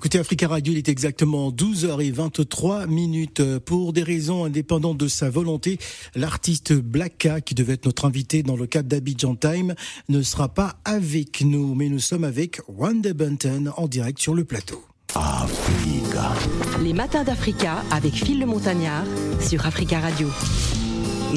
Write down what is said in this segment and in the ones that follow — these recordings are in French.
écoutez Africa Radio, il est exactement 12h23 minutes. Pour des raisons indépendantes de sa volonté, l'artiste Blacka, qui devait être notre invité dans le cadre d'Abidjan Time, ne sera pas avec nous. Mais nous sommes avec Wanda Bunton en direct sur le plateau. Africa. Les matins d'Africa avec Phil le Montagnard sur Africa Radio.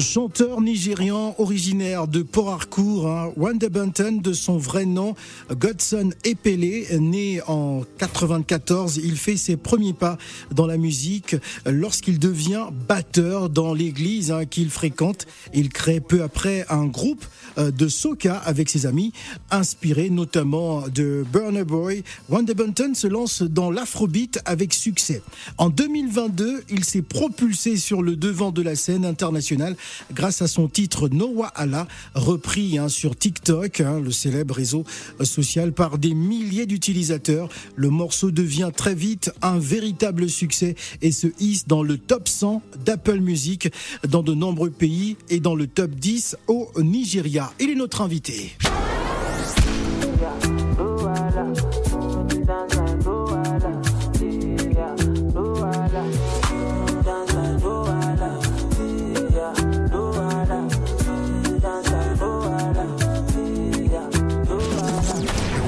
Chanteur nigérian originaire de Port Harcourt, hein, Wanda Bunton de son vrai nom, Godson Epele, né en 94, il fait ses premiers pas dans la musique lorsqu'il devient batteur dans l'église hein, qu'il fréquente. Il crée peu après un groupe de soca avec ses amis, inspiré notamment de Burner Boy. Wanda Bunton se lance dans l'afrobeat avec succès. En 2022, il s'est propulsé sur le devant de la scène internationale grâce à son titre Noah Allah, repris hein, sur TikTok, hein, le célèbre réseau social, par des milliers d'utilisateurs. Le morceau devient très vite un véritable succès et se hisse dans le top 100 d'Apple Music dans de nombreux pays et dans le top 10 au Nigeria. Il est notre invité.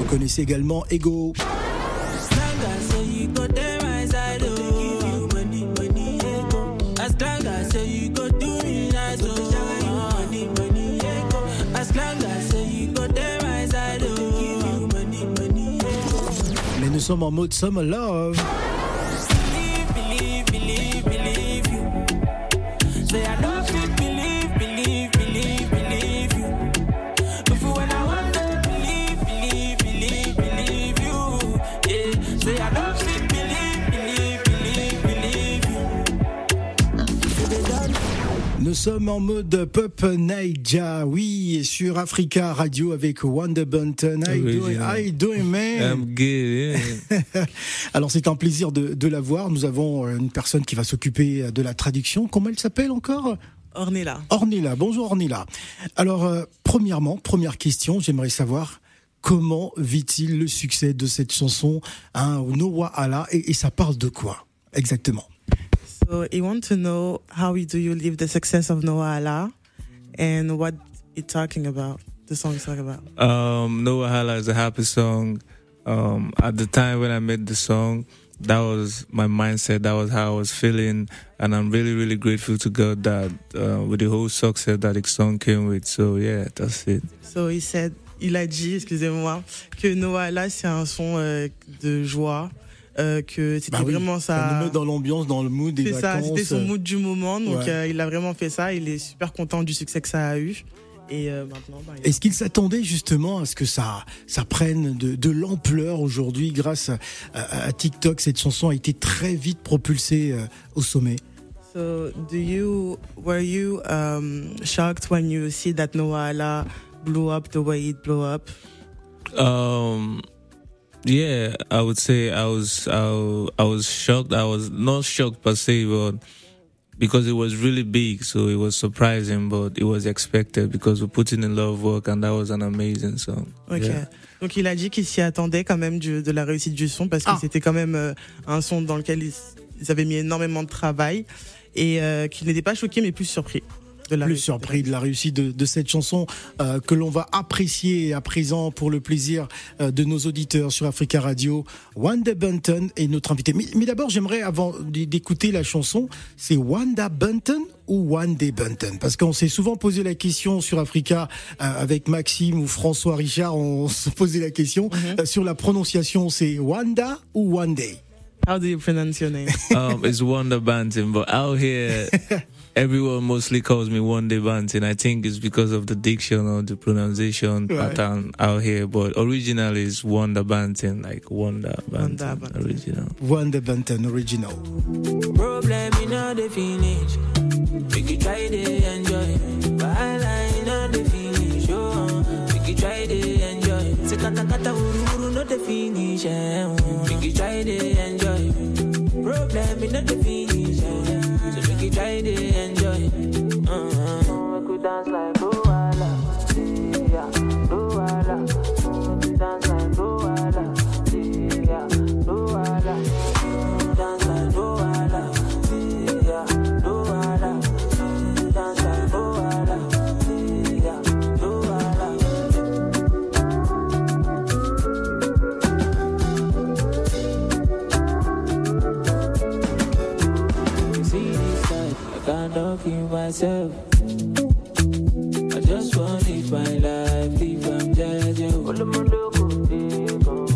connaissez également Ego. Nous sommes en mode Summer Love. Sommes en mode pop Naija, oui, sur Africa Radio avec Wanda Bunton. How you doing, How you doing man? I'm good. Alors c'est un plaisir de, de la voir. Nous avons une personne qui va s'occuper de la traduction. Comment elle s'appelle encore? Ornella. Ornella, bonjour Ornella. Alors, euh, premièrement, première question, j'aimerais savoir comment vit-il le succès de cette chanson, hein, Noah Allah, et, et ça parle de quoi exactement? So he want to know how do you live the success of Noah Allah and what it's talking about. The song is talking about. Um, Noah Allah is a happy song. Um, at the time when I made the song, that was my mindset. That was how I was feeling, and I'm really, really grateful to God that uh, with the whole success that the song came with. So yeah, that's it. So he said, il a dit, excusez-moi, que Noah Allah c'est un son euh, de joie. Euh, que c'était bah oui, vraiment ça. Ça nous met dans l'ambiance, dans le mood des C'est ça, vacances. c'était son mood du moment. Donc Ouais. euh, il a vraiment fait ça. Il est super content du succès que ça a eu. Et euh, maintenant, bah, Est-ce qu'il s'attendait justement à ce que ça, ça prenne de, de l'ampleur aujourd'hui grâce à, à- à TikTok? Cette chanson a été très vite propulsée euh, au sommet. So, do you were you um, shocked when you see that Noah Allah blew up the way it blew up? Um, yeah, I would say I was I, I was shocked. I was not shocked per se, but because it was really big, so it was surprising, but it was expected because we put in a lot of work, and that was an amazing song. Ok. Yeah. Donc il a dit qu'il s'y attendait quand même du- de la réussite du son parce que Ah. c'était quand même euh, un son dans lequel ils, ils avaient mis énormément de travail et euh, qu'il n'était pas choqué mais plus surpris Plus réussite. surpris de la réussite de, de cette chanson euh, que l'on va apprécier à présent pour le plaisir euh, de nos auditeurs sur Africa Radio. Wanda Bunton est notre invité. Mais, mais d'abord, j'aimerais, avant d'écouter la chanson, c'est Wanda Bunton ou Wanda Bunton Parce qu'on s'est souvent posé la question sur Africa euh, avec Maxime ou François Richard, on se posait la question euh, sur la prononciation, c'est Wanda ou Wande How do you pronounce your name? um, it's Wonder Banting, but out here, everyone mostly calls me Wonder Banting. I think it's because of the diction or the pronunciation Right. pattern out here, but originally it's Wonder Banting, like Wonder Banting, Wonder Banting. original. Wanda Bunton, original. Problem in all the finish. Make you try to enjoy. Wahala in all the finish. Oh, make you try to enjoy. Say kata kata uru uru no the finish. Make you try to enjoy. Problem in all the finish. Myself. I just want to live my life, if I'm judging.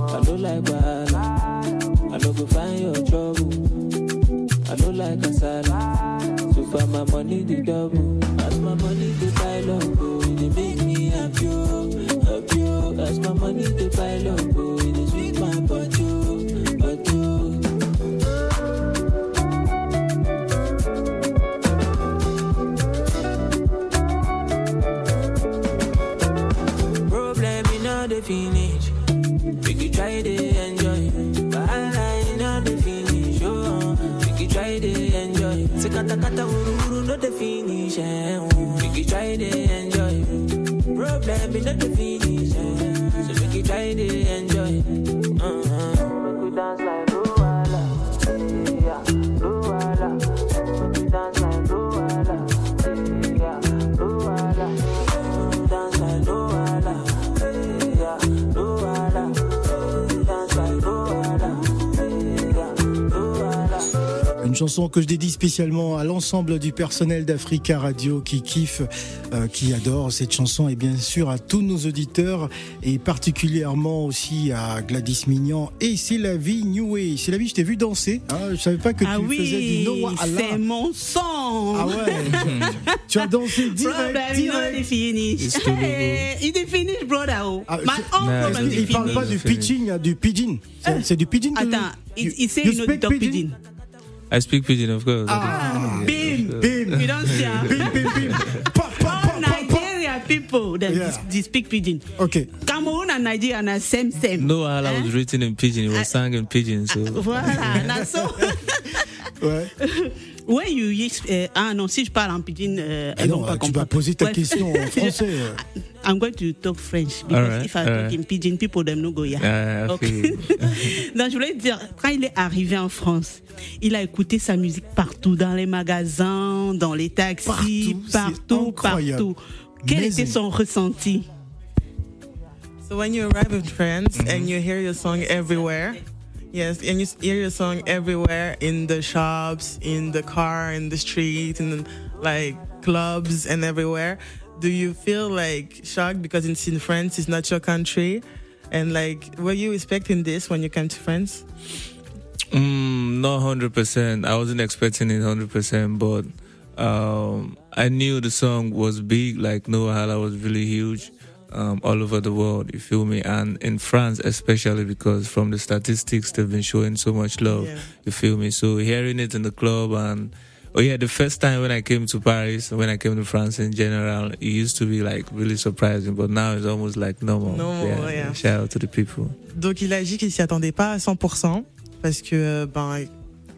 I don't like bad. I don't go find your trouble. I don't like a salad. So far my money the double. Chanson que je dédie spécialement à l'ensemble du personnel d'Africa Radio qui kiffe, euh, qui adore cette chanson et bien sûr à tous nos auditeurs et particulièrement aussi à Gladys Mignan et C'est la vie New Way. C'est la vie, je t'ai vu danser. Hein, je savais pas que Ah tu faisais du oui, Noah c'est Allah. mon son. Ah ouais, tu as dansé direct, direct. the finish. It's too Hey, it is finish, brother. Ah, My c'est- own Nah, problem it's- is Il parle pas du pitching, du pidgin. C'est c'est du pidgin. que- Attends, il, you- il sait une autre pidgin. I speak pidgin, of course. Ah, Bim. bim, You don't see ah. bim, bim, bim. Nigeria people that Yeah. they speak pidgin. Ok. Cameroon and Nigeria are same same. No Allah Eh? was written in pidgin. It was sung in pidgin. So Voilà, so. Ouais. When you euh, ah non, si je parle en pidgin, euh, Ah elles non, vont pas tu vas poser ta Ouais. question en français. euh. I'm going to talk French because Alright, if I talk in pidgin, people them no go yeah. I Okay. Donc je voulais dire, quand il est arrivé en France, il a écouté sa musique partout, dans les magasins, dans les taxis, Partout, partout, partout. Quel Amazing. était son ressenti? So when you arrive in France and you hear your song everywhere, yes, and you hear your song everywhere in the shops, in the car, in the street, in like clubs and everywhere, do you feel like shocked because it's in France, it's not your country? And like, were you expecting this when you came to France? Mm, not hundred percent. I wasn't expecting it hundred percent, but um, I knew the song was big. Like Noah Hala was really huge um, all over the world. You feel me? And in France, especially because from the statistics, they've been showing so much love. Yeah. You feel me? So hearing it in the club and oh yeah, the first time when I came to Paris, when I came to France in general, it used to be like really surprising, but now it's almost like normal. Normal, yeah. Shout out to the people. Donc il a dit qu'il s'y attendait pas à 100% parce que euh, ben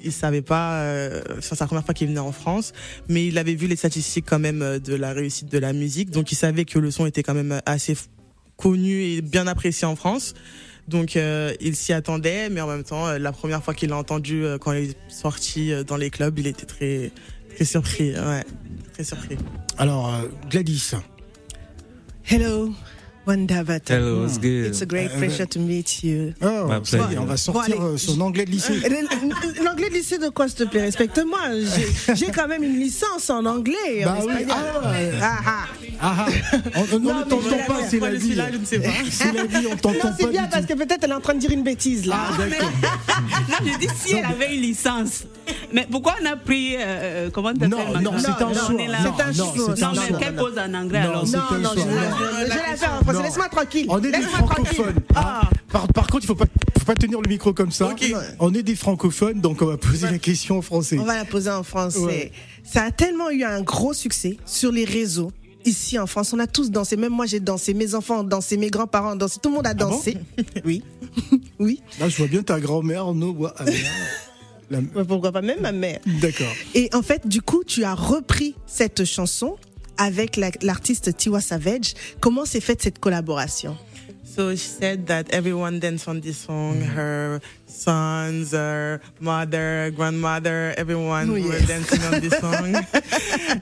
il savait pas euh, c'est sa première fois qu'il venait en France mais il avait vu les statistiques quand même euh, de la réussite de la musique. Donc il savait que le son était quand même assez f- connu et bien apprécié en France. Donc euh, il s'y attendait mais en même temps euh, la première fois qu'il l'a entendu euh, quand il est sorti euh, dans les clubs il était très très surpris. Ouais très surpris. Alors, euh, Gladys. Hello, Wanda Bata. Hello, what's good? It's a great Uh, pleasure to meet you. Oh, My ça y est, on va sortir Bon, euh, son anglais de lycée. Euh, L'anglais de lycée de quoi, s'il te plaît? Respecte-moi. J'ai- quand même une licence en anglais. en Bah oui, ah. Ah, ah. Ah, ah. On, on Non, ne t'entend pas, c'est la vie. là je ne sais pas C'est la vie, on Non, t'entend c'est pas bien du parce tout. que peut-être elle est en train de dire une bêtise là. Ah, d'accord. Non, je dis si elle avait une licence. Mais pourquoi on a pris. euh, comment tu Non, t'appelles non, maintenant c'est un non, choix. Non, C'est un non, choix. c'est Non, un mais qu'elle pose en anglais Non, alors. c'est non, un non, je, la faire en français. Non. Laisse-moi tranquille. On est des Laisse-moi francophones. hein. Ah. Par, par contre, il faut pas, faut pas tenir le micro comme ça. On est des francophones, donc on va poser la question en français. On va la poser en français. Ouais. Ça a tellement eu un gros succès sur les réseaux. Ici en France, on a tous dansé. Même moi, j'ai dansé. Mes enfants ont dansé. Mes grands-parents ont dansé. Tout le monde a bon dansé. oui. oui. Là, je vois bien ta grand-mère. Ah, merde. La- Pourquoi pas même ma mère. D'accord. Et en fait, du coup, tu as repris cette chanson avec la- l'artiste Tiwa Savage. Comment s'est faite cette collaboration? So she said that everyone danced on this song. Her sons, her mother, grandmother, everyone Oh, were yes. dancing on this song,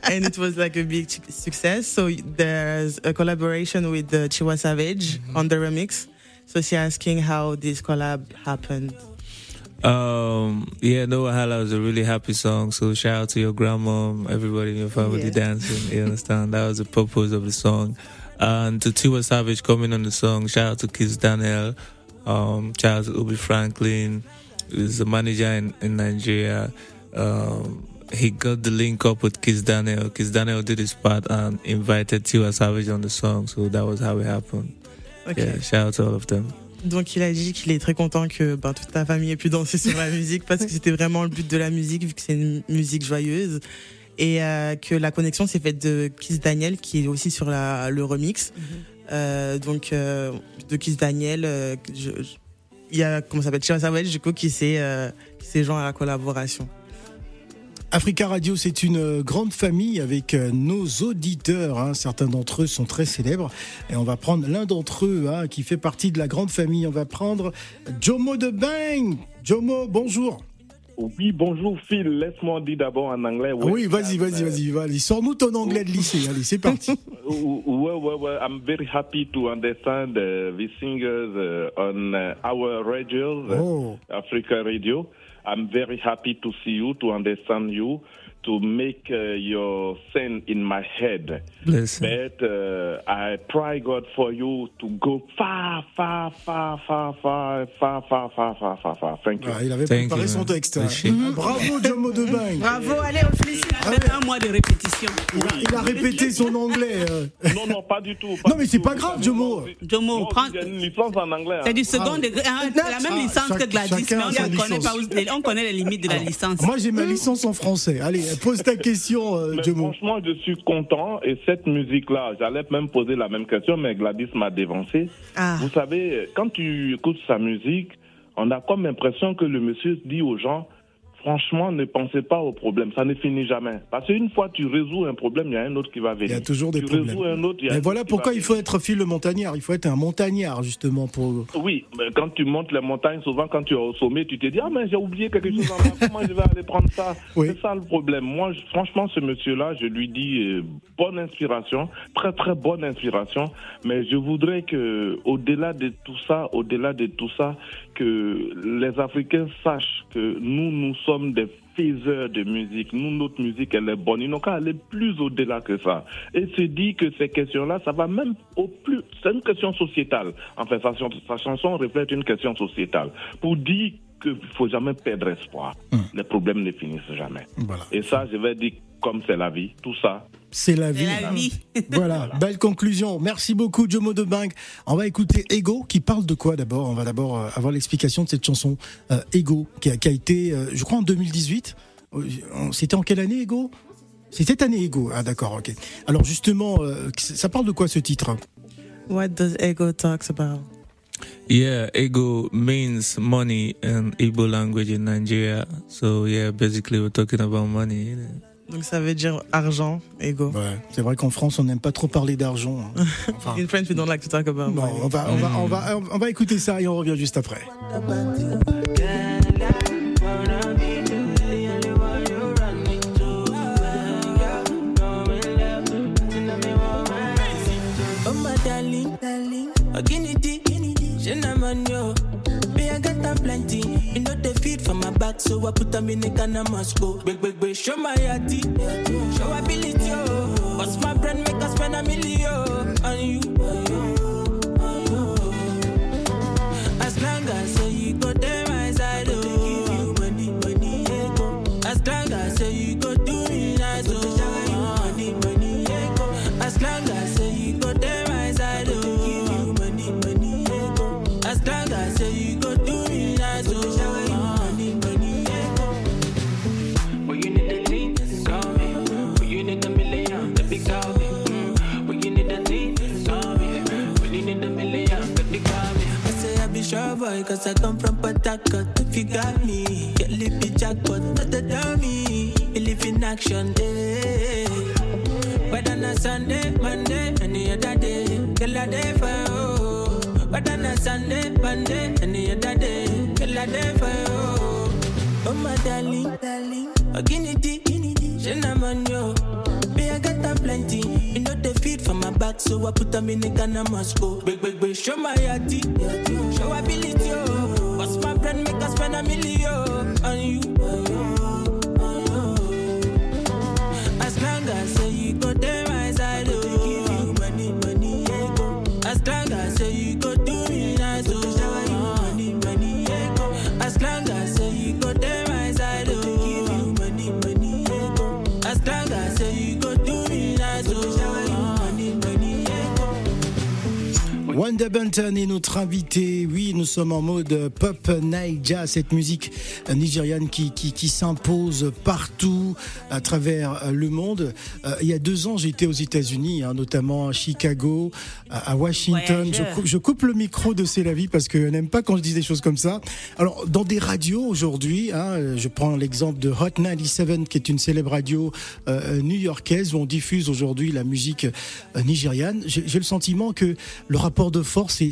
and it was like a big success. So there's a collaboration with the Chiwa Savage on the remix. So she asking how this collab happened. Um, yeah, No Wahala was a really happy song. So shout out to your grandma, everybody in your family Yeah. dancing. You understand? That was the purpose of the song. And to Tiwa Savage coming on the song, shout out to Kiss Daniel, um, to Ubi Franklin, who's the manager in, in Nigeria. Um, he got the link up with Kiss Daniel. Kiss Daniel did his part and invited Tiwa Savage on the song. So that was how it happened. Ok. Yeah, shout out to all of them. Donc il a dit qu'il est très content que ben, toute ta famille ait pu danser sur la musique parce que c'était vraiment le but de la musique vu que c'est une musique joyeuse et euh, que la connexion s'est faite de Kiss Daniel qui est aussi sur la, le remix. Euh, donc euh, de Kiss Daniel, euh, il y a comment ça s'appelle? Chira Savage du coup qui s'est euh, qui s'est joint à la collaboration. Africa Radio, c'est une euh, grande famille avec euh, nos auditeurs. hein. Certains d'entre eux sont très célèbres. Et on va prendre l'un d'entre eux hein, qui fait partie de la grande famille. On va prendre Jomo de Bang. Jomo, bonjour. Oui, bonjour Phil. Laisse-moi dire d'abord en anglais. Oui, vas-y, vas-y, vas-y, vas-y. Sors-nous ton anglais de lycée. Allez, c'est parti. Well, well, well, I'm very happy to understand uh, the singers uh, on uh, our radio, uh, Oh. Africa Radio. I'm very happy to see you, to understand you, to make uh, your sense in my head. Him. But uh, I pray God for you to go far, far, far, far, far, far, far, far, far, far, far. Thank you. Ah, il avait Thank préparé you, son texte. hein. Appreciate it. Bravo, Jomo de Bang. Bravo, allez, on félicite. Ah Après un mois de répétition. Il a, il a répété son anglais. euh. Non, non, pas du tout. Non, mais c'est pas grave, Jomo. Jomo, prends- J'ai une licence en anglais. hein. C'est du second degré. hein, c'est la même Ah, licence chaque- que Gladys, mais on ne connaît, pas où- on connaît les limites de la licence. Moi, j'ai ma licence en français. Allez, pose ta question, euh, Mais franchement, je suis content. Et cette musique-là, j'allais même poser la même question, mais Gladys m'a dévancé. Ah. Vous savez, quand tu écoutes sa musique, on a comme l'impression que le monsieur dit aux gens, franchement, ne pensez pas au problème. Ça ne finit jamais. Parce qu'une fois tu résous un problème, il y a un autre qui va venir. Il y a toujours des tu problèmes. résous un autre, Mais voilà pourquoi il faut être le montagnard. Il faut être un montagnard, justement, pour. Oui, mais quand tu montes les montagnes, souvent quand tu es au sommet, tu te dis Ah, mais j'ai oublié quelque chose en comment je vais aller prendre ça Oui. C'est ça le problème. Moi, franchement, ce monsieur-là, je lui dis euh, bonne inspiration, très très bonne inspiration, mais je voudrais que, au-delà de tout ça, au-delà de tout ça, que les Africains sachent que nous, nous sommes From the faiseurs de musique. Nous, notre musique, elle est bonne. Ils n'ont qu'à aller plus au-delà que ça. Et se dit que ces questions-là, ça va même au plus. C'est une question sociétale. Enfin, sa, sa chanson reflète une question sociétale. Pour dire qu'il ne faut jamais perdre espoir. Les problèmes ne finissent jamais. Voilà. Et ça, je vais dire comme c'est la vie. Tout ça, C'est la vie. C'est la vie. Voilà, belle conclusion. Merci beaucoup, Jomo de Bang. On va écouter Ego, qui parle de quoi d'abord? On va d'abord euh, avoir l'explication de cette chanson euh, Ego, qui a, qui a été, euh, je crois, en 2018. Euh, C'était en quelle année, Ego C'est cette année, Ego. Ah, d'accord, ok. Alors, justement, euh, ça parle de quoi ce titre? What does ego talks about? Yeah, ego means money in Igbo language in Nigeria. So yeah, basically we're talking about money. Donc ça veut dire argent, ego. Ouais, C'est vrai qu'en France, on n'aime pas trop parler d'argent. hein. Enfin, In French, we don't like to talk about bon, money. on, va, on, va, on, va, on va écouter ça et on revient juste après. So I put them in the can I go. Big big big, show my yati, show ability oh. My brand make us spend a million on you? As long as you go there my side, oh. Give you money, money, yeah, go. As long as you go do me nice, oh. Money, money, yeah, go. As long as boy, cause I come from Harcourt. If you got me, get lippy jackpot, not the dummy. Believe in action, eh. Whether na Sunday, Monday, any other day, girl a day for you. Whether na Sunday, Monday, any other day, girl a day for you. Oh my darling, darling, oh guinea dee, guinea dee, Shinaman yo. Me I got them plenty, you know they feed for my back, so I put them in the can I must go. Big big big, show my yati, show ability oh. My make us spend a million Wanda Bunton est notre invité. Oui, nous sommes en mode pop Naija, cette musique nigériane qui, qui, qui s'impose partout à travers le monde. Euh, il y a deux ans, j'étais aux États-Unis, hein, notamment à Chicago, à, Washington. Je, je, coupe le micro de C'est la vie parce que n'aime pas quand je dis des choses comme ça. Alors, dans des radios aujourd'hui, hein, je prends l'exemple de Hot 97, qui est une célèbre radio euh, new-yorkaise où on diffuse aujourd'hui la musique euh, nigériane. J'ai le sentiment que le rapport de force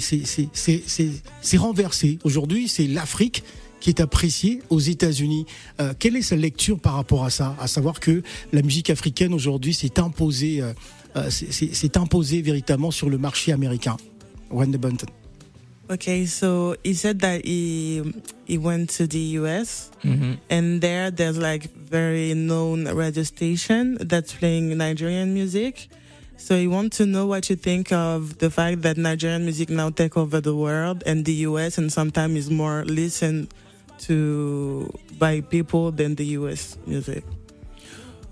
c'est renversé. Aujourd'hui, c'est l'Afrique qui est appréciée aux États-Unis. Euh, quelle est sa lecture par rapport à ça? À savoir que la musique africaine aujourd'hui s'est imposée, euh, euh s'est imposée véritablement sur le marché américain. Wanda Bunton. Okay, so he said that he he went to the US, mm -hmm. and there there's like very known radio station that's playing Nigerian music. So I want to know what you think of the fact that Nigerian music now take over the world and the US and sometimes is more listened to by people than the US music.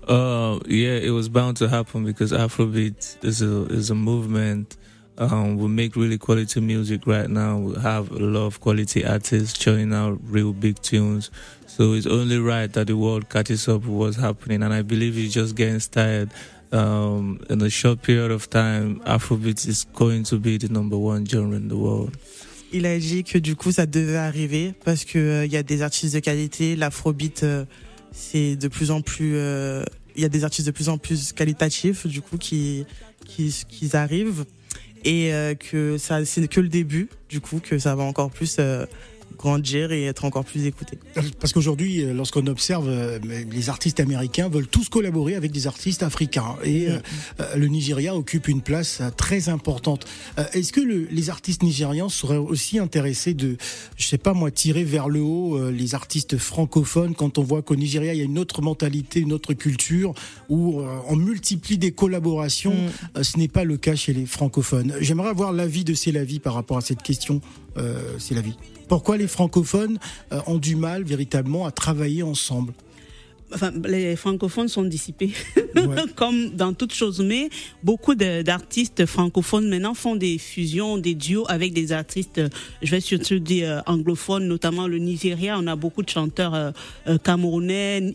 Uh, yeah, it was bound to happen because Afrobeat is a is a movement. Um, we make really quality music right now. We have a lot of quality artists churning out real big tunes. So it's only right that the world catches up with what's happening. And I believe it's just getting started in a short period of time, Afrobeat is going to be the number one genre in the world. Il a dit que du coup ça devait arriver parce que euh, il y a des artistes de qualité. L'Afrobeat euh, c'est de plus en plus, euh, il y a des artistes de plus en plus qualitatifs du coup qui qui, qui arrivent et que ça c'est que le début du coup que ça va encore plus grandir et être encore plus écouté. Parce qu'aujourd'hui, euh, lorsqu'on observe, euh, les artistes américains veulent tous collaborer avec des artistes africains. Et euh, le Nigeria occupe une place très importante. Est-ce que le, les artistes nigérians seraient aussi intéressés de, je sais pas moi, tirer vers le haut les artistes francophones quand on voit qu'au Nigeria, il y a une autre mentalité, une autre culture, où on multiplie des collaborations. Mm. ce n'est pas le cas chez les francophones. J'aimerais avoir l'avis de Célavie par rapport à cette question. C'est la vie. Pourquoi les francophones euh, ont du mal véritablement à travailler ensemble? Enfin, les francophones sont dissipés, comme dans toute chose, mais beaucoup d'artistes francophones maintenant font des fusions, des duos avec des artistes, je vais surtout dire euh, anglophones, notamment le Nigeria. On a beaucoup de chanteurs euh, camerounais,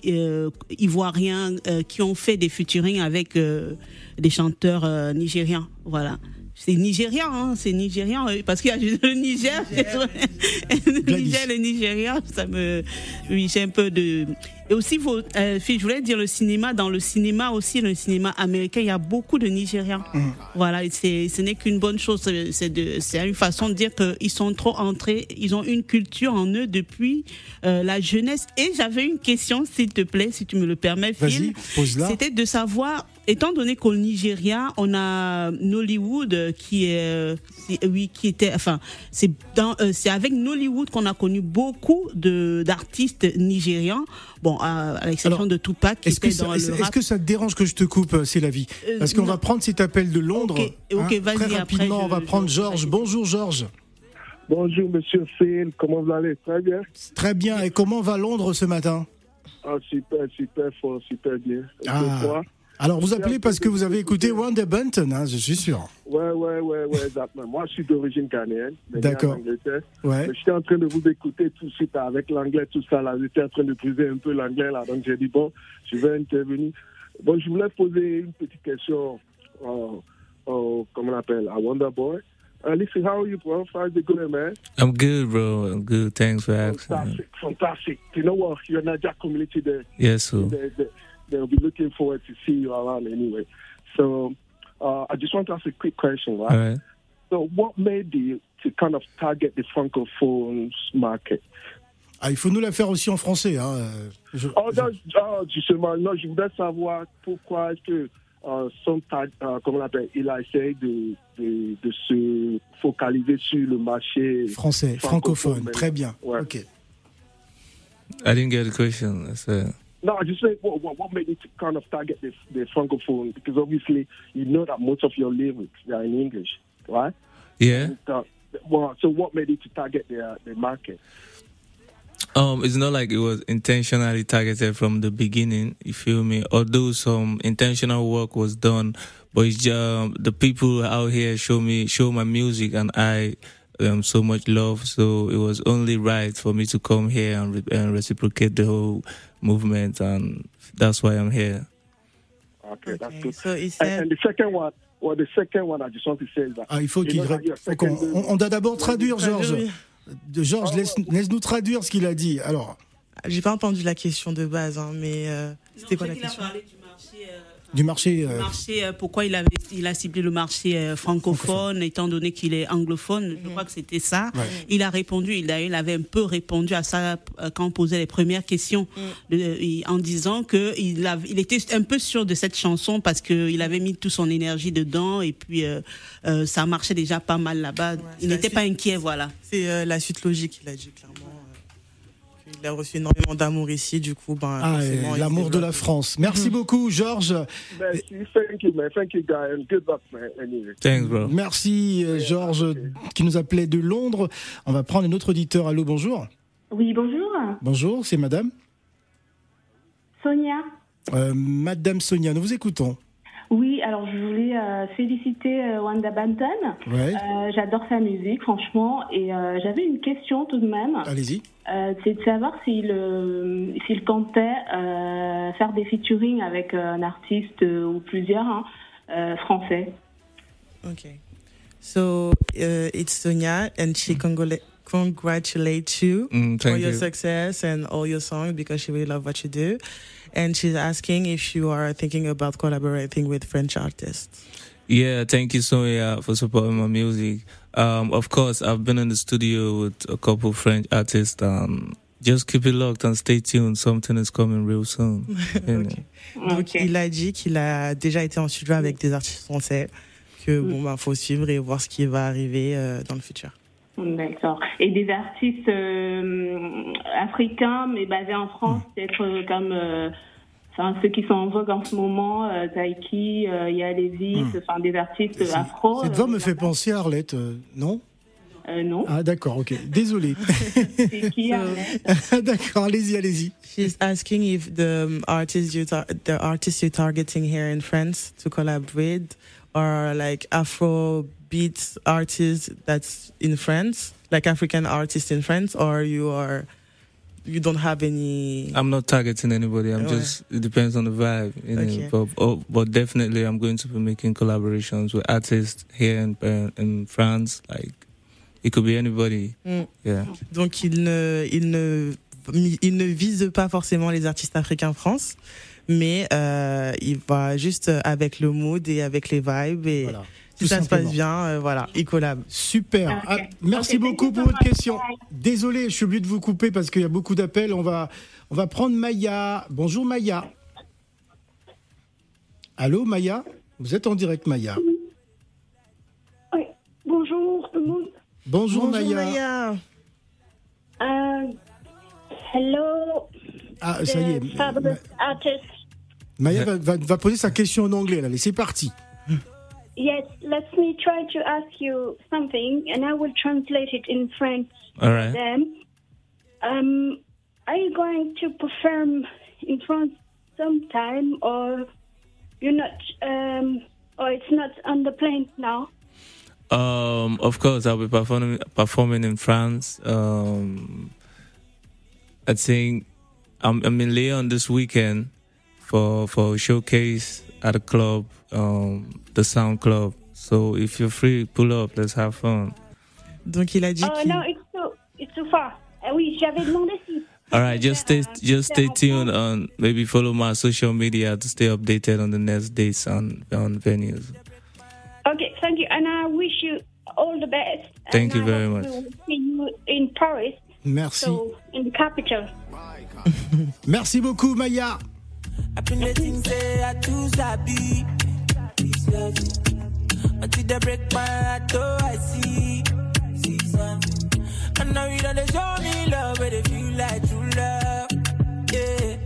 ivoiriens, qui ont fait des featuring avec des chanteurs nigérians. Voilà c'est nigérian, hein, c'est nigérian, parce qu'il y a le Niger, le Niger, le Nigeria, ça me, oui, j'ai un peu de, et aussi, euh, je voulais dire le cinéma. Dans le cinéma aussi, le cinéma américain, il y a beaucoup de Nigériens. Mmh. Voilà, c'est, ce n'est qu'une bonne chose. C'est une façon de dire qu'ils sont trop entrés. Ils ont une culture en eux depuis euh, la jeunesse. Et j'avais une question, s'il te plaît, si tu me le permets, Phil. C'était de savoir, étant donné qu'au Nigeria, on a Nollywood qui est, oui, qui était, enfin, c'est dans, euh, c'est avec Nollywood qu'on a connu beaucoup de d'artistes nigérians. Bon, à, l'exception de Tupac qui était dans le Est-ce que ça te dérange que je te coupe, euh, c'est la vie euh, Parce qu'on va prendre cet appel de Londres. Ok, hein, Très rapidement, on va prendre Georges. Bonjour Georges. Bonjour Monsieur Phil, comment vous allez? Très bien. Très bien. Et comment va Londres ce matin? Ah, super, super fort, super bien. Ah. Alors, vous appelez parce que vous avez écouté Wanda Bunton, hein, je suis sûr. Ouais, ouais, ouais, ouais, exactement. Moi, je suis d'origine ghanéenne. D'accord. Ouais. J'étais en train de vous écouter tout de suite avec l'anglais, tout ça. Là, j'étais en train de briser un peu l'anglais, là. Donc, j'ai dit, bon, je vais intervenir. Bon, je voulais poser une petite question, euh, euh, comment on appelle, à Wonder Boy. Uh, listen, how are you, bro? How's it going, man? I'm good, bro. I'm good. Thanks for asking. Fantastic, fantastic. You know what? You're not that community there. Yes, sir. The, the, they'll be looking forward to see you around anyway. So uh, I just want to ask a quick question, right? right? So what made you to kind of target the francophones market? Ah, il faut nous la faire aussi en français. Hein. Je, oh, je... oh, justement, non, je voudrais savoir pourquoi est-ce que euh, son, euh, comment on appelle, il a essayé de, de, de, se focaliser sur le marché français, francophone. francophone très bien. Ouais. Ok. I didn't get the question. So. No, I just say what, what, what made to kind of target the, the francophone because obviously you know that most of your lyrics are in English, right? Yeah. Uh, well, so what made you to target the uh, the market? Um, it's not like it was intentionally targeted from the beginning. You feel me? Although some intentional work was done, but it's just, um, the people out here show me show my music, and I um, so much love. So it was only right for me to come here and, re- and reciprocate the whole movement, and that's why I'm here. Okay, that's good. So he And, said, and the second one, well, the second one I just want to say is that. Ah, il faut qu'il second- on, on doit d'abord traduire, Georges. De- Georges, laisse, laisse-nous traduire ce qu'il a dit. Alors, J'ai pas entendu la question de base, hein, mais euh, c'était quoi la question? Du marché, euh, marché. euh, pourquoi il, avait, il a ciblé le marché euh, francophone, étant donné qu'il est anglophone, je crois que c'était ça. Ouais. Il a répondu, il, a, il avait un peu répondu à ça quand on posait les premières questions, de- il- en disant que il, a- il était un peu sûr de cette chanson parce qu'il avait mis toute son énergie dedans et puis ça marchait déjà pas mal là-bas. il n'était pas inquiet, voilà. C'est la suite logique, il a dit clairement. Qu'il a reçu énormément d'amour ici, du coup, ben, ah, il l'amour de la France. Merci beaucoup, Georges. Merci, thank you, man. Thank you, guy, and good luck, man. Anyway. Thanks, bro. Merci, euh, Georges, qui nous appelait de Londres. On va prendre un autre auditeur. Allô, bonjour. Oui, bonjour. Bonjour, c'est madame? Sonia. Euh, madame Sonia, nous vous écoutons. Oui, alors je voulais euh, féliciter euh, Wanda Banton. Ouais. Euh, J'adore sa musique, franchement. Et euh, j'avais une question tout de même. Allez-y. Euh, C'est de savoir s'il euh, s'il comptait euh, faire des featuring avec un artiste euh, ou plusieurs hein, euh, français. Okay. So uh, it's Sonia, and she congratula- congratulates you Mm, for your you. success and all your songs because she really loves what you do. And she's asking if you are thinking about collaborating with French artists. Yeah, thank you, Sonia, for supporting my music. Um, of course, I've been in the studio with a couple French artists. Um, just keep it locked and stay tuned. Something is coming real soon. you know. Donc Ok. il a dit qu'il a déjà été en studio avec des artistes français, que bon ben faut suivre et voir ce qui va arriver euh, dans le futur. D'accord. Et des artistes euh, africains, mais basés en France, peut-être euh, comme euh, enfin, ceux qui sont en vogue en ce moment, euh, Taiki, euh, Yalevis, enfin des artistes afro. Cette voix me fait penser à Arlette, euh, non? Euh, non. Ah, d'accord, ok. Désolé. C'est qui Arlette? D'accord, allez-y, allez-y. She's asking if the um, artists you tar- the artists you're targeting here in France to collaborate are like Afro beat artists that's in France, like African artists in France, or you are you don't have any? I'm not targeting anybody. I'm Ouais. just, it depends on the vibe. You Okay. know, but, oh, but definitely I'm going to be making collaborations with artists here in, uh, in France. Like, it could be anybody. Mm. Yeah. Donc il ne il ne il ne vise pas forcément les artistes africains en France, mais euh, il va juste avec le mood et avec les vibes et Voilà. Tout ça se passe bien, euh, voilà, il collab. Super. Ah, merci beaucoup pour votre question. Désolé, je suis obligé de vous couper parce qu'il y a beaucoup d'appels. On va, on va prendre Maya. Bonjour Maya. Allô Maya? Vous êtes en direct Maya. Oui. Bonjour tout le monde. Bonjour, Bonjour Maya. Maya. Euh, hello, Ah, ça y est. artist. Maya va, va- va poser sa question en anglais. Là. Allez, c'est parti. Yes, let me try to ask you something, and I will translate it in French. All right. Then, um, are you going to perform in France sometime, or you're not, um, or it's not on the plan now? Um, of course, I'll be performing performing in France. Um, I think I'm, I'm in Lyon this weekend for for a showcase at a club, um, the Sound Club. So if you're free, pull up. Let's have fun. Donc il a dit Oh qu'il no, it's too, it's too far. Ah oui, j'avais demandé si. All right, just stay just stay tuned on maybe follow my social media to stay updated on the next dates on on venues. Okay, thank you, and I wish you all the best. Thank and you I very hope much. to See you in Paris, Merci. so in the capital. Merci beaucoup Maya. Until they break my heart, oh, I see. See something. And now you know they show me love, but they feel like true love. Yeah.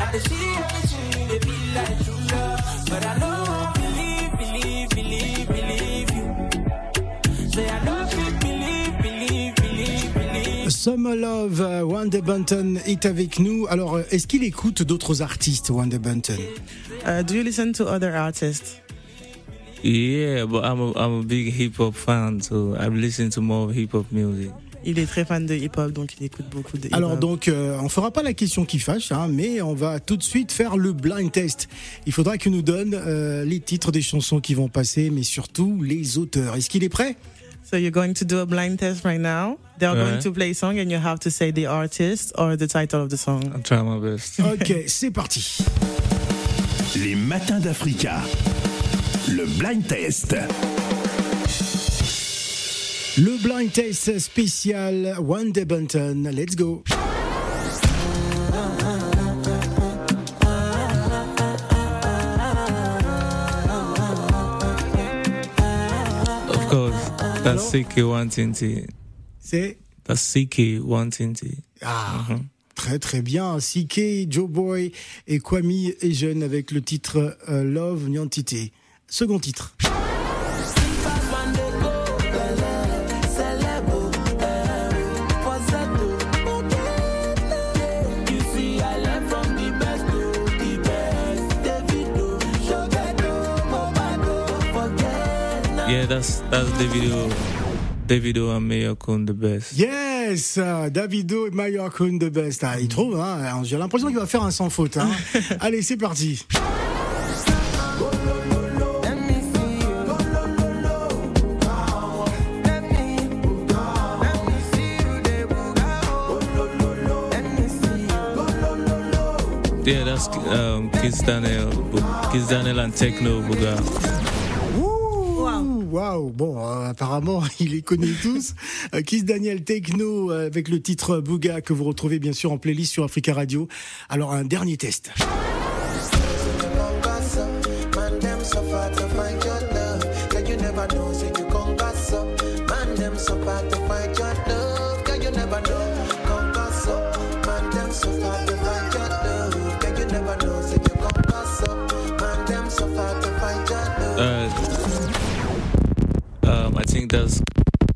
I can see everything, they feel like true love. But I know I believe, believe, believe, believe you. Say I know I believe, believe, believe, believe. Summer Love, Wanda Bunton est avec nous. Alors, est-ce qu'il écoute d'autres artistes, Wanda Bunton uh, Do you listen to other artists? Yeah, but I'm a, I'm a big hip hop fan, so I listen to more hip hop music. Il est très fan de hip-hop, donc il écoute beaucoup de hip-hop. Alors donc, euh, on fera pas la question qui fâche, hein, mais on va tout de suite faire le blind test. Il faudra qu'il nous donne euh, les titres des chansons qui vont passer, mais surtout les auteurs. Est-ce qu'il est prêt? So you're going to do a blind test right now. They're going to play a song and you have to say the artist or the title of the song. I'm trying my best. Ok, c'est parti. Les matins d'Africa. Le blind test. Le blind test spécial One Day Bunton. Let's go. Of course, that's CK Wantinti. C'est? That's CK Wantinti. Ah, très très bien. CK, Joe Boy et Kwame est jeune avec le titre euh, Love Nyantité. Second titre. Yeah, that's that's Davido. Davido and Mayor Kun the best. Yes, Davido et Mayor Kun the best. Ah, il trouve, hein, j'ai l'impression qu'il va faire un sans faute. Hein. Allez, c'est parti. Yeah, that's um, Kids Daniel, Kids Daniel and Techno. Ouh, Waouh, bon, euh, apparemment, il les connaît tous. Euh, Kiss Daniel Techno euh, avec le titre Bouga que vous retrouvez bien sûr en playlist sur Africa Radio. Alors, un dernier test. Think that's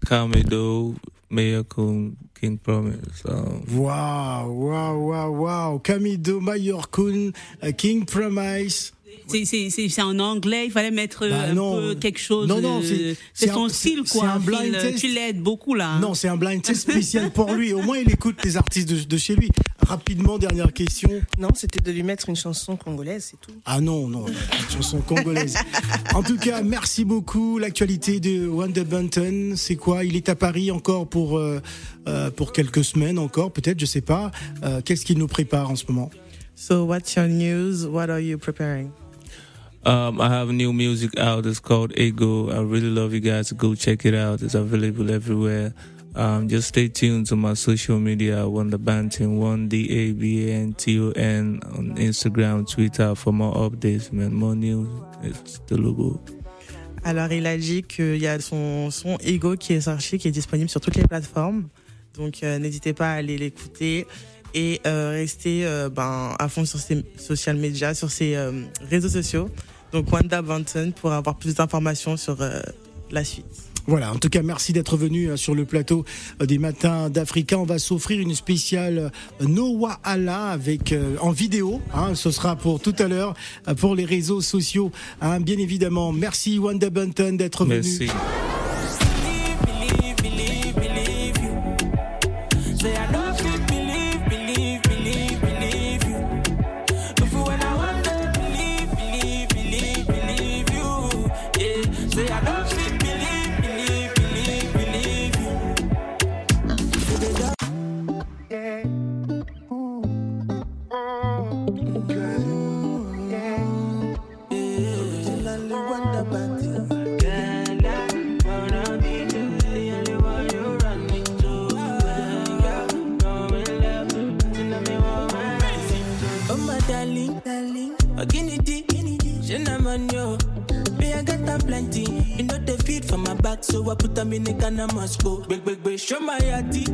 Kamido, Mayor Kun, King Promise. Waouh, waouh, waouh, waouh. Kamido, Mayor Kun, euh, King Promise. C'est- C'est c'est- c'est en anglais, il fallait mettre Bah un non. peu quelque chose. Non, non, euh, c'est- son un- style, c'est quoi. un blind Phil, test. Tu l'aides beaucoup, là. hein. Non, c'est un blind test spécial pour lui. Au moins, il écoute les artistes de, de chez lui. Rapidement, dernière question. Non, c'était de lui mettre une chanson congolaise, c'est tout. Ah non, non, une chanson congolaise. En tout cas, merci beaucoup. L'actualité de Wanda Bunton, c'est quoi? Il est à Paris encore pour, euh, euh, pour quelques semaines encore, peut-être, je sais pas. Euh, Qu'est-ce qu'il nous prépare en ce moment? So what's your news? What are you preparing? um, I have new music out. It's called Ego. I really love you guys go check it out. It's available everywhere. Um, just stay tuned to my social media, Wonder Banton, one D A B A N T O N on Instagram, Twitter for more updates, man. More news. It's the logo. Alors, il a dit qu'il y a son son Ego qui est sorti, qui est disponible sur toutes les plateformes. Donc, euh, n'hésitez pas à aller l'écouter et euh, rester euh, ben, à fond sur ses social media, sur ses euh, réseaux sociaux. Donc, Wanda Banton pour avoir plus d'informations sur euh, la suite. Voilà, en tout cas, merci d'être venu euh, sur le plateau euh, des matins d'Africa. On va s'offrir une spéciale euh, Noah Allah avec en vidéo. hein. ce sera pour tout à l'heure pour les réseaux sociaux, hein, bien évidemment. Merci Wanda Bunton d'être venu. Merci. Ghana Moscow. Big big big, show my yati,